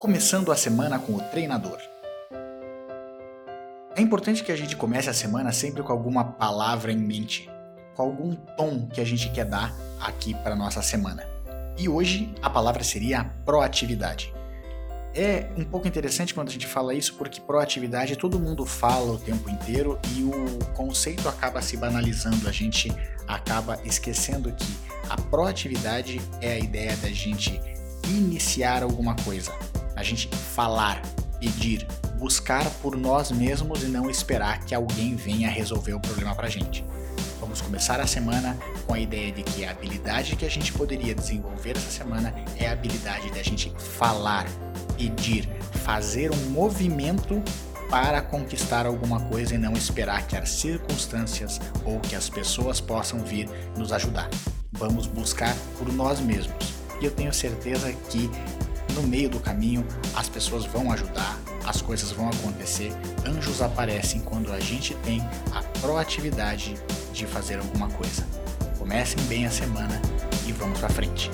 Começando a semana com o treinador. É importante que a gente comece a semana sempre com alguma palavra em mente, com algum tom que a gente quer dar aqui para nossa semana. E hoje a palavra seria proatividade. É um pouco interessante quando a gente fala isso porque proatividade todo mundo fala o tempo inteiro e o conceito acaba se banalizando, a gente acaba esquecendo que a proatividade é a ideia da gente iniciar alguma coisa, a gente falar, pedir, buscar por nós mesmos e não esperar que alguém venha resolver o problema pra gente. Vamos começar a semana com a ideia de que a habilidade que a gente poderia desenvolver essa semana é a habilidade de a gente falar, pedir, fazer um movimento para conquistar alguma coisa e não esperar que as circunstâncias ou que as pessoas possam vir nos ajudar. Vamos buscar por nós mesmos. E eu tenho certeza que no meio do caminho as pessoas vão ajudar, as coisas vão acontecer, anjos aparecem quando a gente tem a proatividade de fazer alguma coisa. Comecem bem a semana e vamos para frente.